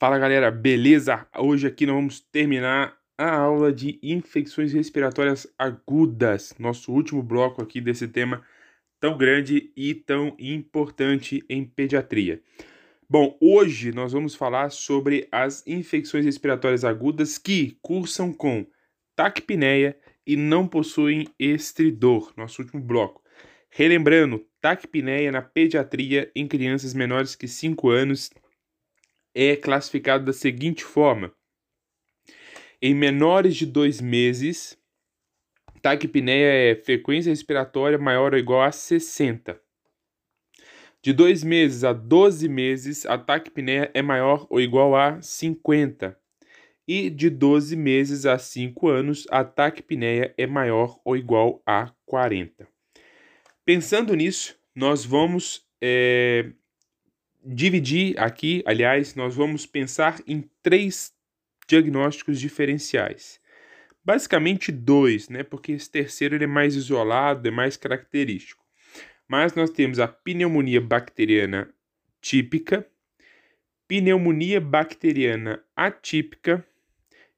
Fala galera, beleza? Hoje aqui nós vamos terminar a aula de infecções respiratórias agudas, nosso último bloco aqui desse tema tão grande e tão importante em pediatria. Bom, hoje nós vamos falar sobre as infecções respiratórias agudas que cursam com taquipneia e não possuem estridor, nosso último bloco. Relembrando, taquipneia na pediatria em crianças menores que 5 anos é classificado da seguinte forma: em menores de dois meses, taquipneia é frequência respiratória maior ou igual a 60. De dois meses a 12 meses, a taquipneia é maior ou igual a 50. E de 12 meses a 5 anos, a taquipneia é maior ou igual a 40. Pensando nisso, nós vamos é, dividir aqui, aliás, nós vamos pensar em três diagnósticos diferenciais. Basicamente dois, né? Porque esse terceiro ele é mais isolado, é mais característico. Mas nós temos a pneumonia bacteriana típica, pneumonia bacteriana atípica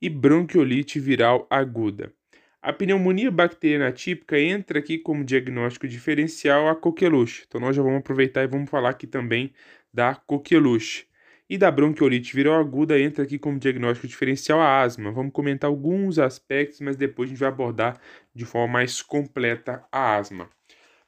e bronquiolite viral aguda. A pneumonia bacteriana típica entra aqui como diagnóstico diferencial a coqueluche. Então nós já vamos aproveitar e vamos falar aqui também da coqueluche. E da bronquiolite viral aguda entra aqui como diagnóstico diferencial a asma. Vamos comentar alguns aspectos, mas depois a gente vai abordar de forma mais completa a asma.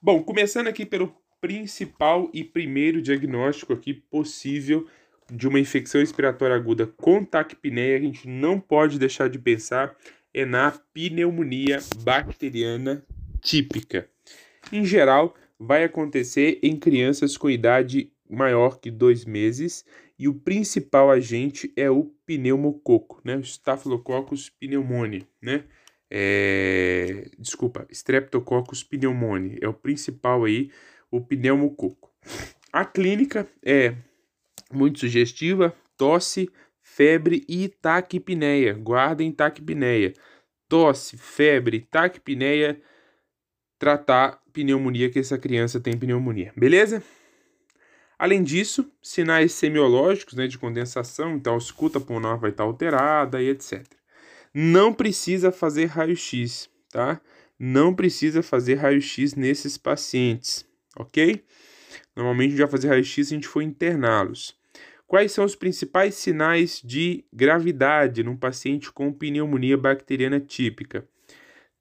Bom, começando aqui pelo principal e primeiro diagnóstico aqui possível de uma infecção respiratória aguda com taquipneia, a gente não pode deixar de pensar é na pneumonia bacteriana típica. Em geral, vai acontecer em crianças com idade maior que dois meses e o principal agente é o pneumococo, né? O Staphylococcus pneumoniae, né? É... Desculpa, Streptococcus pneumoniae é o principal aí, o pneumococo. A clínica é muito sugestiva, tosse, febre e taquipneia. Guardem taquipneia. Tosse, febre, taquipneia, tratar pneumonia que essa criança tem pneumonia. Beleza? Além disso, sinais semiológicos né, de condensação, então a escuta pulmonar vai estar alterada e etc. Não precisa fazer raio-x, tá? Não precisa fazer raio-x nesses pacientes, ok? Normalmente a gente vai fazer raio-x se a gente for interná-los. Quais são os principais sinais de gravidade num paciente com pneumonia bacteriana típica?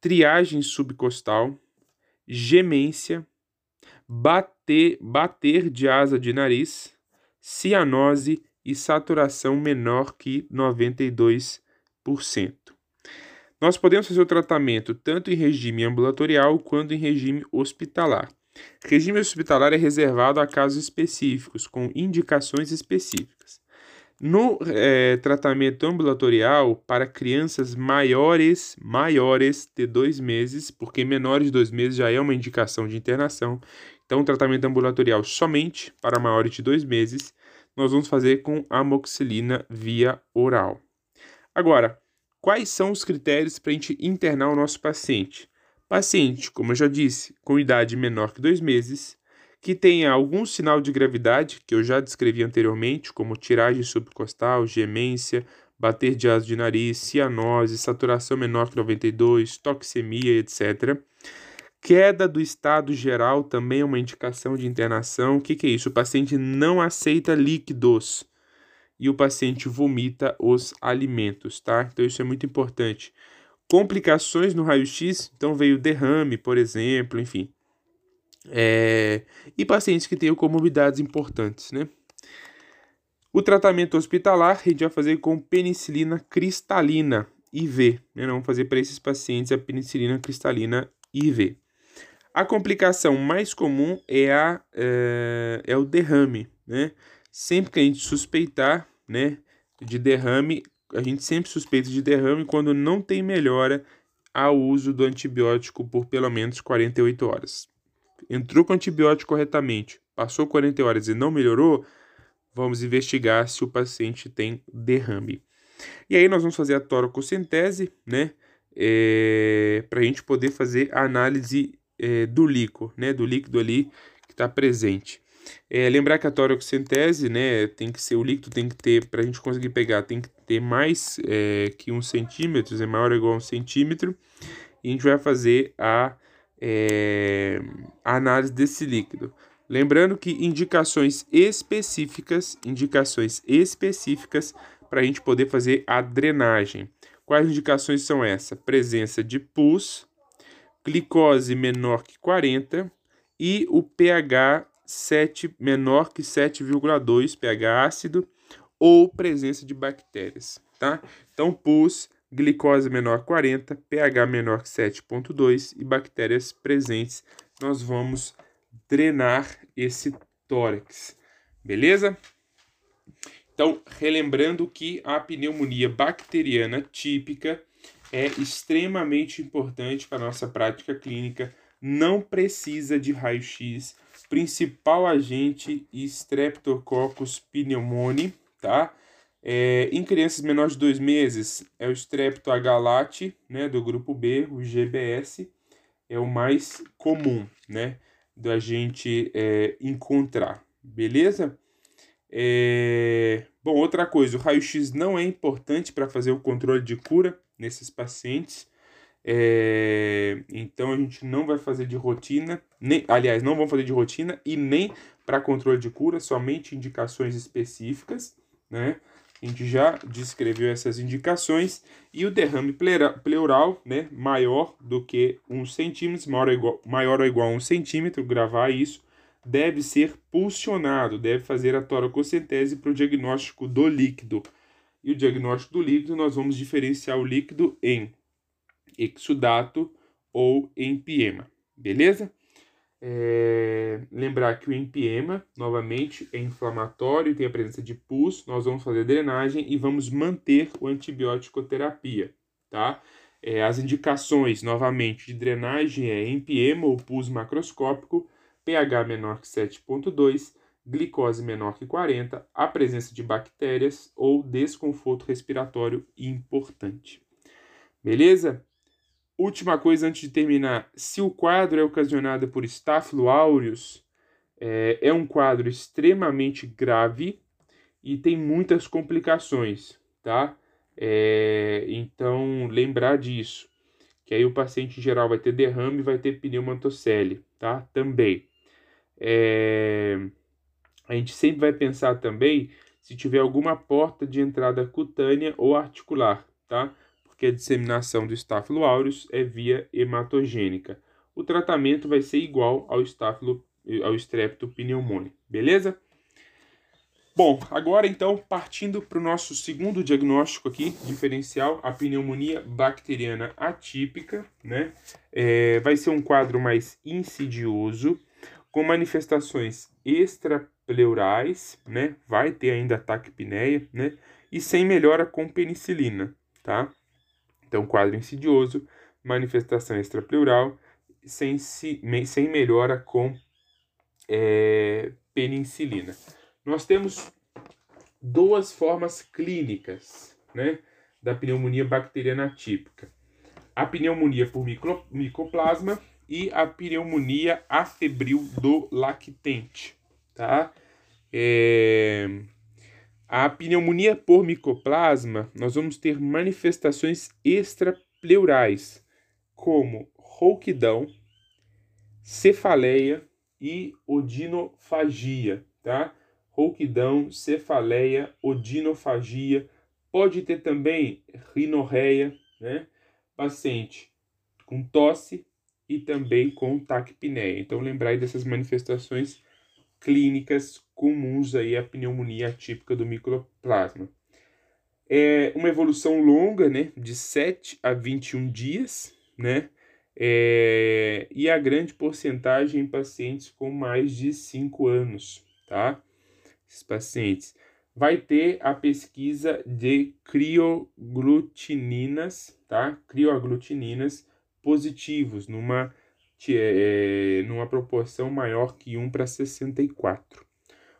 Triagem subcostal, gemência, bater, bater de asa de nariz, cianose e saturação menor que 92%. Nós podemos fazer o tratamento tanto em regime ambulatorial quanto em regime hospitalar. Regime hospitalar é reservado a casos específicos, com indicações específicas. No é, tratamento ambulatorial para crianças maiores, maiores de dois meses, porque menores de dois meses já é uma indicação de internação, então tratamento ambulatorial somente para maiores de dois meses, nós vamos fazer com amoxicilina via oral. Agora, quais são os critérios para a gente internar o nosso paciente? Paciente, como eu já disse, com idade menor que dois meses, que tenha algum sinal de gravidade, que eu já descrevi anteriormente, como tiragem subcostal, gemência, bater de asa de nariz, cianose, saturação menor que 92, toxemia, etc. Queda do estado geral também é uma indicação de internação. O que, que é isso? O paciente não aceita líquidos e o paciente vomita os alimentos, tá? Então isso é muito importante. Complicações no raio-x, então veio derrame, por exemplo, enfim. É, e pacientes que tenham comorbidades importantes, né? O tratamento hospitalar a gente vai fazer com penicilina cristalina IV, né? Vamos fazer para esses pacientes a penicilina cristalina IV. A complicação mais comum é, a, é, é o derrame, né? Sempre que a gente suspeitar, né, de derrame, a gente sempre suspeita de derrame quando não tem melhora ao uso do antibiótico por pelo menos 48 horas entrou com antibiótico corretamente, passou 40 horas e não melhorou, vamos investigar se o paciente tem derrame. E aí nós vamos fazer a toracocentese, né? É, para a gente poder fazer a análise é, do líquido, né? Do líquido ali que está presente. É, lembrar que a toracocentese, né, tem que ser, o líquido tem que ter, para a gente conseguir pegar, tem que ter mais é, que um centímetro, é maior ou igual a um centímetro, e a gente vai fazer a, é, a análise desse líquido. Lembrando que indicações específicas, indicações específicas para a gente poder fazer a drenagem. Quais indicações são essas? Presença de pus, glicose menor que 40 e o pH 7 menor que 7,2, pH ácido, ou presença de bactérias, tá? Então, pus, glicose menor que 40, pH menor que 7,2 e bactérias presentes, nós vamos drenar esse tórax, beleza? Então, relembrando que a pneumonia bacteriana típica é extremamente importante para a nossa prática clínica, não precisa de raio-x, principal agente Streptococcus pneumoniae, tá? É, em crianças menores de dois meses é o Strepto agalati, né, do grupo B, o GBS, é o mais comum, né? da gente é, encontrar, beleza? É... Bom, outra coisa, o raio-x não é importante para fazer o controle de cura nesses pacientes. É... Então a gente não vai fazer de rotina, nem, aliás, não vamos fazer de rotina e nem para controle de cura, somente indicações específicas, né? A gente já descreveu essas indicações e o derrame pleural, né, maior do que 1 centímetro, maior ou, igual, maior ou igual a 1 centímetro, gravar isso, deve ser pulsionado, deve fazer a toracocentese para o diagnóstico do líquido. E o diagnóstico do líquido, nós vamos diferenciar o líquido em exudato ou empiema, beleza? É, lembrar que o empiema, novamente, é inflamatório, tem a presença de pus, nós vamos fazer drenagem e vamos manter o antibiótico terapia, tá? É, as indicações, novamente, de drenagem é empiema ou pus macroscópico, pH menor que 7.2, glicose menor que 40, a presença de bactérias ou desconforto respiratório importante. Beleza? Última coisa antes de terminar, se o quadro é ocasionado por Staphylo aureus, é, é um quadro extremamente grave e tem muitas complicações, tá? É, então, lembrar disso, que aí o paciente em geral vai ter derrame e vai ter pneumantocele, tá? Também. É, a gente sempre vai pensar também se tiver alguma porta de entrada cutânea ou articular, tá? que a disseminação do Staphylo aureus é via hematogênica. O tratamento vai ser igual ao Staphylo ao Streptopneumoniae, beleza? Bom, agora então partindo para o nosso segundo diagnóstico aqui, diferencial, a pneumonia bacteriana atípica, né? É, vai ser um quadro mais insidioso, com manifestações extrapleurais, né? Vai ter ainda taquipneia, né? E sem melhora com penicilina, tá? Então, quadro insidioso, manifestação extrapleural, sem, sem melhora com é, penicilina. Nós temos duas formas clínicas né, da pneumonia bacteriana típica. A pneumonia por micro, micoplasma e a pneumonia afebril do lactente. Tá? É, a pneumonia por micoplasma, nós vamos ter manifestações extrapleurais, como rouquidão, cefaleia e odinofagia, tá? Rouquidão, cefaleia, odinofagia, pode ter também rinorreia, né? Paciente com tosse e também com taquipneia. Então, lembrar dessas manifestações clínicas comuns aí à pneumonia atípica do microplasma. É uma evolução longa, né, de 7 a 21 dias, né, é, e a grande porcentagem em pacientes com mais de 5 anos, tá? Esses pacientes. Vai ter a pesquisa de crioglutininas, tá? Crioaglutininas positivos, numa é, é, numa proporção maior que 1 para 64.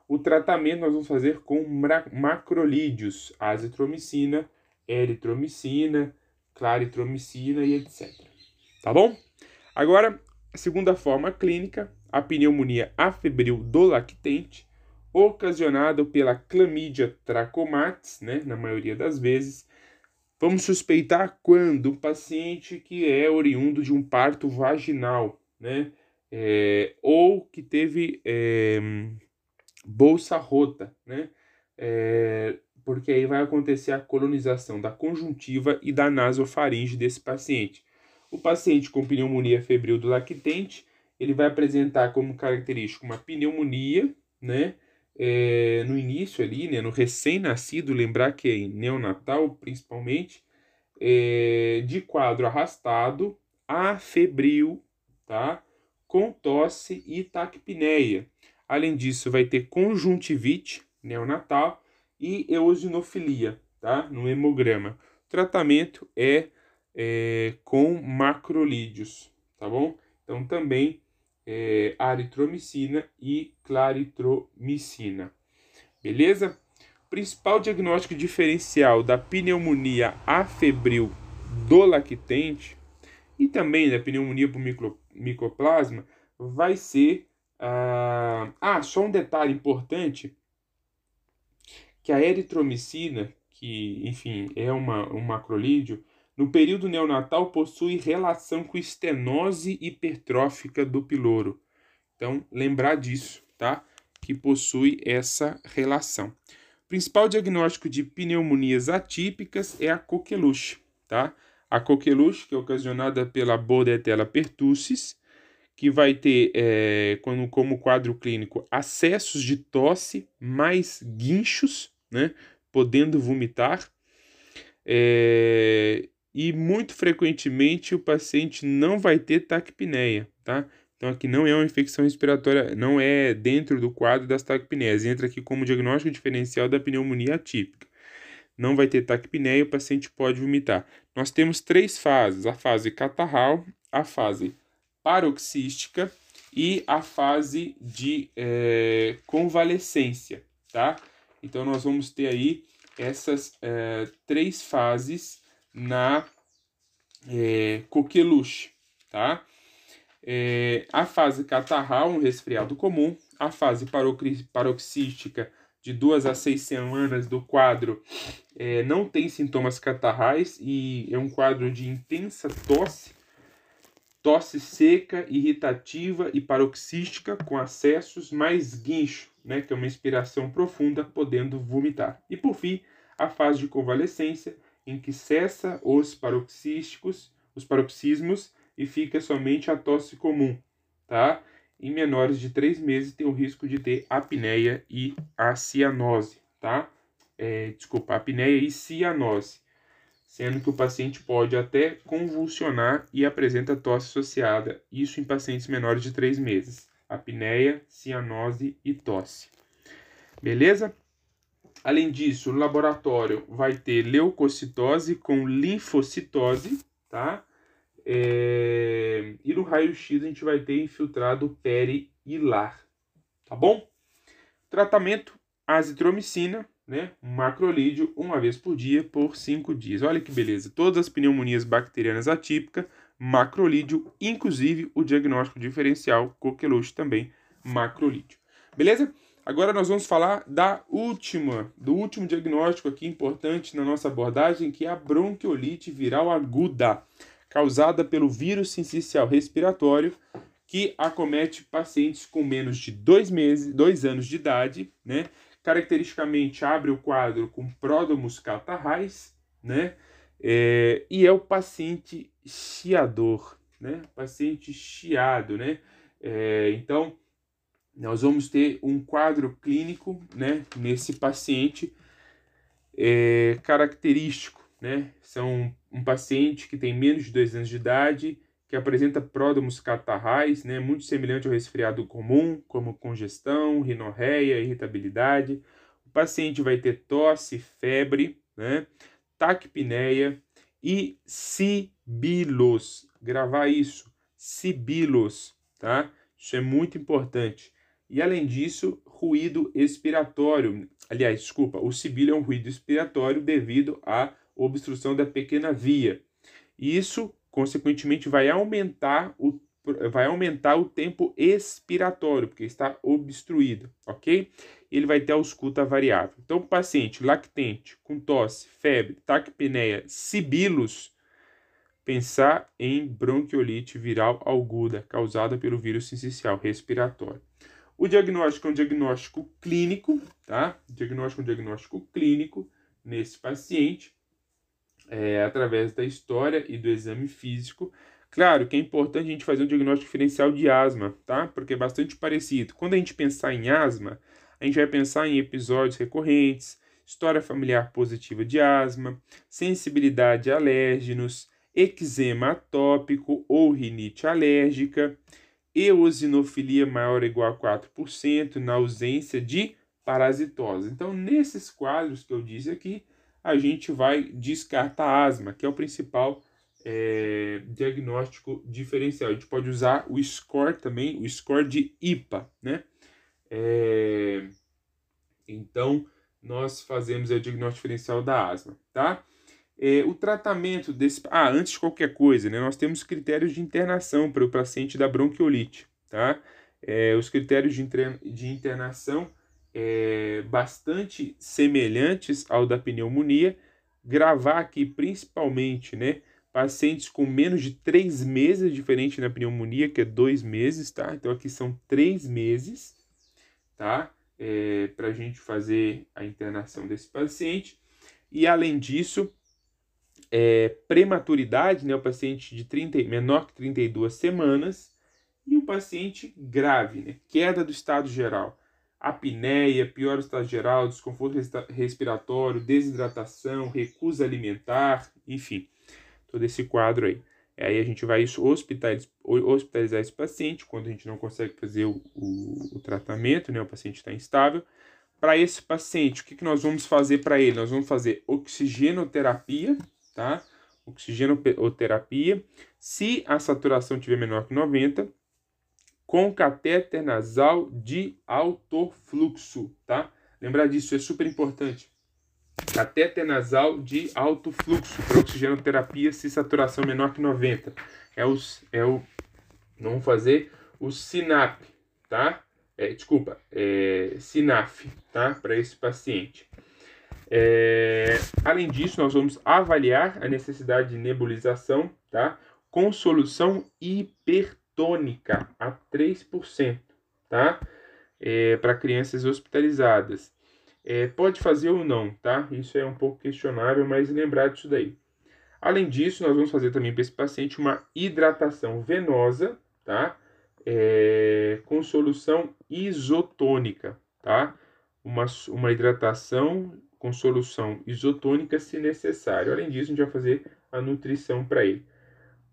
O tratamento nós vamos fazer com macrolídeos, azitromicina, eritromicina, claritromicina e etc. Tá bom? Agora, a segunda forma clínica, a pneumonia afebril do lactente, ocasionado pela clamídia trachomatis, né, na maioria das vezes. Vamos suspeitar quando o paciente que é oriundo de um parto vaginal, né, é, ou que teve é, bolsa rota, né, é, porque aí vai acontecer a colonização da conjuntiva e da nasofaringe desse paciente. O paciente com pneumonia febril do lactente, ele vai apresentar como característica uma pneumonia, né, é, no início ali, né, no recém-nascido, lembrar que é neonatal principalmente, é, de quadro arrastado, afebril, tá? com tosse e taquipneia. Além disso, vai ter conjuntivite neonatal e eosinofilia, tá? no hemograma. O tratamento é, é com macrolídeos, tá bom? Então, também é, aritromicina e claritromicina. Beleza? Principal diagnóstico diferencial da pneumonia afebril do lactente e também da pneumonia por micro, micoplasma vai ser. Ah, ah, só um detalhe importante: que a eritromicina, que enfim é uma, um macrolídeo, no período neonatal possui relação com estenose hipertrófica do piloro. Então, lembrar disso, tá? Que possui essa relação. O principal diagnóstico de pneumonias atípicas é a coqueluche, tá? A coqueluche, que é ocasionada pela Bordetella pertussis, que vai ter é, como, como quadro clínico acessos de tosse mais guinchos, né? Podendo vomitar. É, e muito frequentemente o paciente não vai ter taquipneia, tá? Então aqui não é uma infecção respiratória, não é dentro do quadro das taquipneias, entra aqui como diagnóstico diferencial da pneumonia atípica. Não vai ter taquipneia, o paciente pode vomitar. Nós temos três fases: a fase catarral, a fase paroxística e a fase de é, convalescência, tá? Então nós vamos ter aí essas é, três fases na é, coqueluche, tá? É, a fase catarral, um resfriado comum, a fase paroxística de duas a seis semanas do quadro é, não tem sintomas catarrais e é um quadro de intensa tosse, tosse seca, irritativa e paroxística com acessos mais guincho, né, que é uma inspiração profunda, podendo vomitar. E por fim, a fase de convalescência, em que cessa os paroxísticos, os paroxismos e fica somente a tosse comum, tá? Em menores de 3 meses tem o risco de ter apneia e a cianose, tá? É, desculpa, apneia e cianose, sendo que o paciente pode até convulsionar e apresenta tosse associada, isso em pacientes menores de 3 meses. Apneia, cianose e tosse. Beleza? Além disso, no laboratório vai ter leucocitose com linfocitose, tá? É... E no raio-x a gente vai ter infiltrado perihilar, tá bom? Tratamento azitromicina, né? Macrolídeo uma vez por dia por cinco dias. Olha que beleza! Todas as pneumonias bacterianas atípicas, macrolídeo, inclusive o diagnóstico diferencial, coqueluche também, macrolídeo. Beleza? Agora nós vamos falar da última, do último diagnóstico aqui importante na nossa abordagem, que é a bronquiolite viral aguda, causada pelo vírus sincicial respiratório, que acomete pacientes com menos de dois meses, dois anos de idade, né? Caracteristicamente abre o quadro com pródomos catarrais, né? É, e é o paciente chiador, né? Paciente chiado, né? É, então nós vamos ter um quadro clínico, né, nesse paciente é, característico, né? São um paciente que tem menos de dois anos de idade, que apresenta pródomos catarrais, né, muito semelhante ao resfriado comum, como congestão, rinorreia, irritabilidade. O paciente vai ter tosse, febre, né, taquipneia e sibilos. Gravar isso, sibilos, tá? Isso é muito importante. E além disso, ruído expiratório. Aliás, desculpa, o sibilo é um ruído expiratório devido à obstrução da pequena via. Isso, consequentemente, vai aumentar o vai aumentar o tempo expiratório, porque está obstruído, ok? Ele vai ter ausculta variável. Então, paciente lactente, com tosse, febre, taquipneia, sibilos, pensar em bronquiolite viral aguda causada pelo vírus sincicial respiratório. O diagnóstico é um diagnóstico clínico, tá? O diagnóstico é um diagnóstico clínico nesse paciente, é, através da história e do exame físico. Claro que é importante a gente fazer um diagnóstico diferencial de asma, tá? Porque é bastante parecido. Quando a gente pensar em asma, a gente vai pensar em episódios recorrentes, história familiar positiva de asma, sensibilidade a alérgenos, eczema atópico ou rinite alérgica, eosinofilia maior ou igual a 4% na ausência de parasitose. Então, nesses quadros que eu disse aqui, a gente vai descartar asma, que é o principal é, diagnóstico diferencial. A gente pode usar o score também, o score de IPA, né? É, então, nós fazemos o diagnóstico diferencial da asma, tá? É, o tratamento desse... Ah, antes de qualquer coisa, né? Nós temos critérios de internação para o paciente da bronquiolite, tá? É, os critérios de, de internação é, bastante semelhantes ao da pneumonia, gravar aqui principalmente, né? pacientes com menos de três meses, diferente na pneumonia, que é dois meses, tá? Então aqui são três meses, tá? É, para a gente fazer a internação desse paciente. E além disso, é, prematuridade, né? O paciente de 30, menor que 32 semanas e o paciente grave, né? Queda do estado geral. Apneia, pior estado geral, desconforto respiratório, desidratação, recusa alimentar, enfim todo esse quadro aí. Aí a gente vai hospitalizar, hospitalizar esse paciente quando a gente não consegue fazer o, o, o tratamento, né? O paciente está instável. Para esse paciente, o que, que nós vamos fazer para ele? Nós vamos fazer oxigenoterapia, tá? Oxigenoterapia. Se a saturação tiver menor que 90, com catéter nasal de alto fluxo, tá? Lembrar disso, é super importante catéter nasal de alto fluxo para oxigenoterapia se saturação menor que 90. É, os, é o. Vamos fazer o SINAP, tá? É, desculpa, é, SINAF, tá? Para esse paciente. É, além disso, nós vamos avaliar a necessidade de nebulização, tá? Com solução hipertônica a 3%, tá? É, para crianças hospitalizadas. É, pode fazer ou não, tá? Isso é um pouco questionável, mas lembrar disso daí. Além disso, nós vamos fazer também para esse paciente uma hidratação venosa, tá? É, com solução isotônica, tá? Uma, uma hidratação com solução isotônica se necessário. Além disso, a gente vai fazer a nutrição para ele.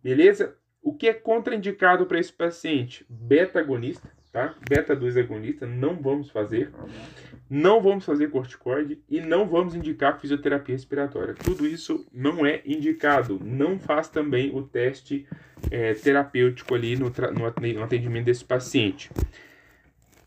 Beleza? O que é contraindicado para esse paciente? Beta-agonista, tá? Beta-2 agonista, não vamos fazer. Não vamos fazer corticoide e não vamos indicar fisioterapia respiratória. Tudo isso não é indicado. Não faz também o teste é, terapêutico ali no, no atendimento desse paciente.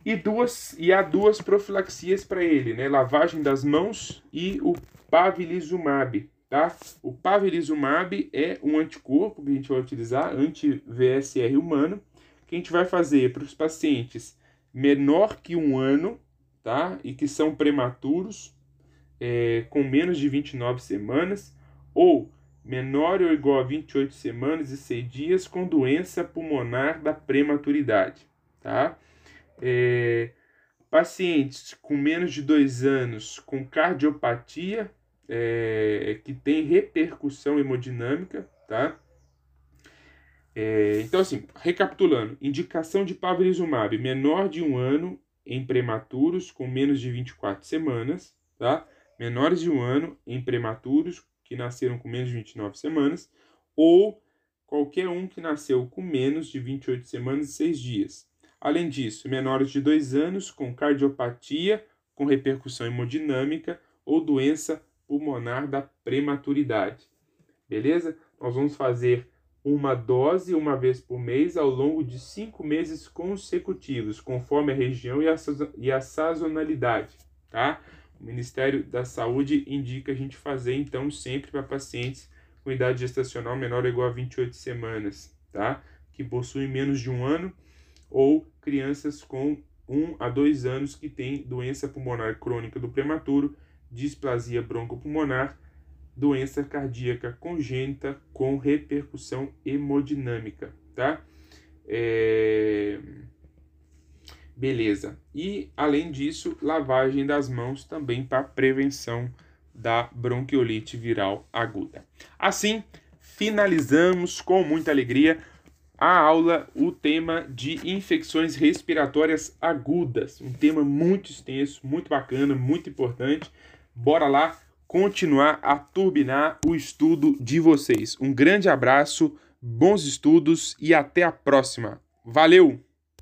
E, duas, e há duas profilaxias para ele, né? Lavagem das mãos e o pavilizumab, tá? O pavilizumab é um anticorpo que a gente vai utilizar, anti-VSR humano, que a gente vai fazer para os pacientes menor que um ano, tá? E que são prematuros, é, com menos de 29 semanas, ou menor ou igual a 28 semanas e 6 dias com doença pulmonar da prematuridade, tá? É, pacientes com menos de 2 anos com cardiopatia é, que tem repercussão hemodinâmica, tá? É, então, assim, recapitulando: indicação de pavlizumab menor de um ano em prematuros com menos de 24 semanas, tá? Menores de um ano em prematuros que nasceram com menos de 29 semanas, ou qualquer um que nasceu com menos de 28 semanas e 6 dias. Além disso, menores de 2 anos com cardiopatia com repercussão hemodinâmica ou doença pulmonar da prematuridade. Beleza? Nós vamos fazer uma dose uma vez por mês ao longo de cinco meses consecutivos, conforme a região e a, e a sazonalidade, tá? O Ministério da Saúde indica a gente fazer, então, sempre para pacientes com idade gestacional menor ou igual a 28 semanas, tá? que possuem menos de um ano ou crianças com 1 a 2 anos que têm doença pulmonar crônica do prematuro, displasia broncopulmonar, doença cardíaca congênita com repercussão hemodinâmica, tá? É... Beleza. E, além disso, lavagem das mãos também para prevenção da bronquiolite viral aguda. Assim, finalizamos com muita alegria a aula, o tema de infecções respiratórias agudas. Um tema muito extenso, muito bacana, muito importante. Bora lá continuar a turbinar o estudo de vocês. Um grande abraço, bons estudos e até a próxima. Valeu!